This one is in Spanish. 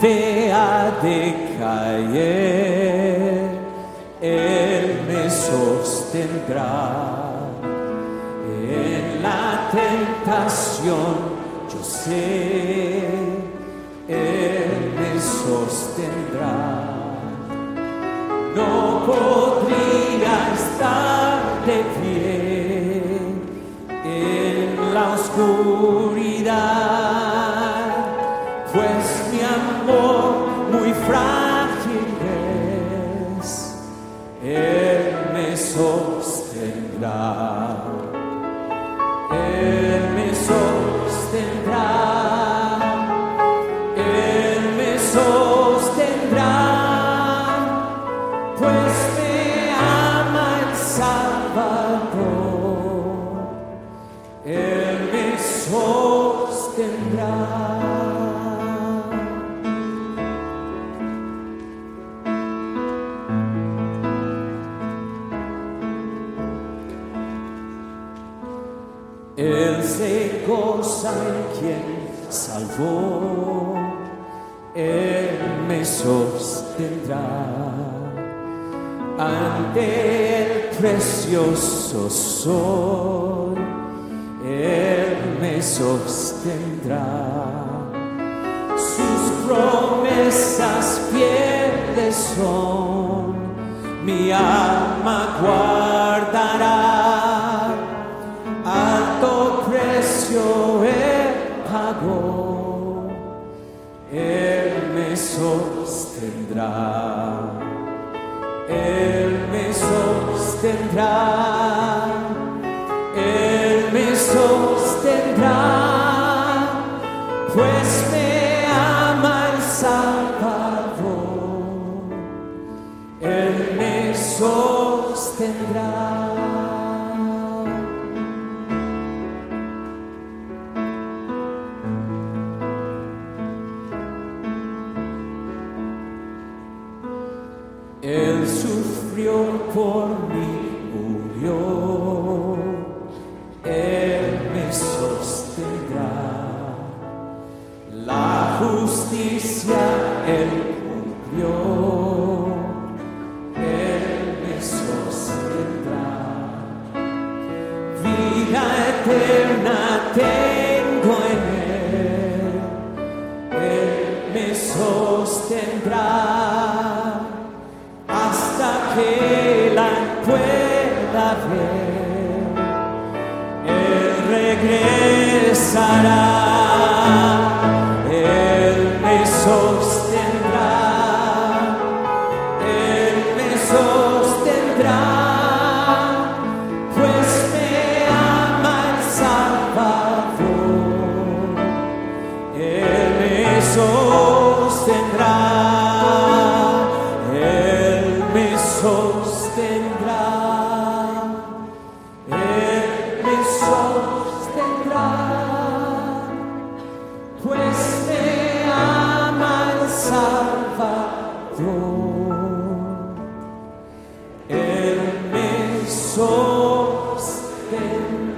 fe ha de Él me sostendrá. En la tentación yo sé, Él me sostendrá. No podría estar de pie en la oscuridad, Él se goza en quien salvó, Él me sostendrá ante el precioso sol, Él me sostendrá. Sus promesas fieles son, mi alma guardará sostendrá, él me sostendrá, Él sufrió por mí, murió, Él me sostendrá. La justicia Él cumplió, Él me sostendrá. Vida eterna tengo en Él, Él me sostendrá que la pueda ver. stand.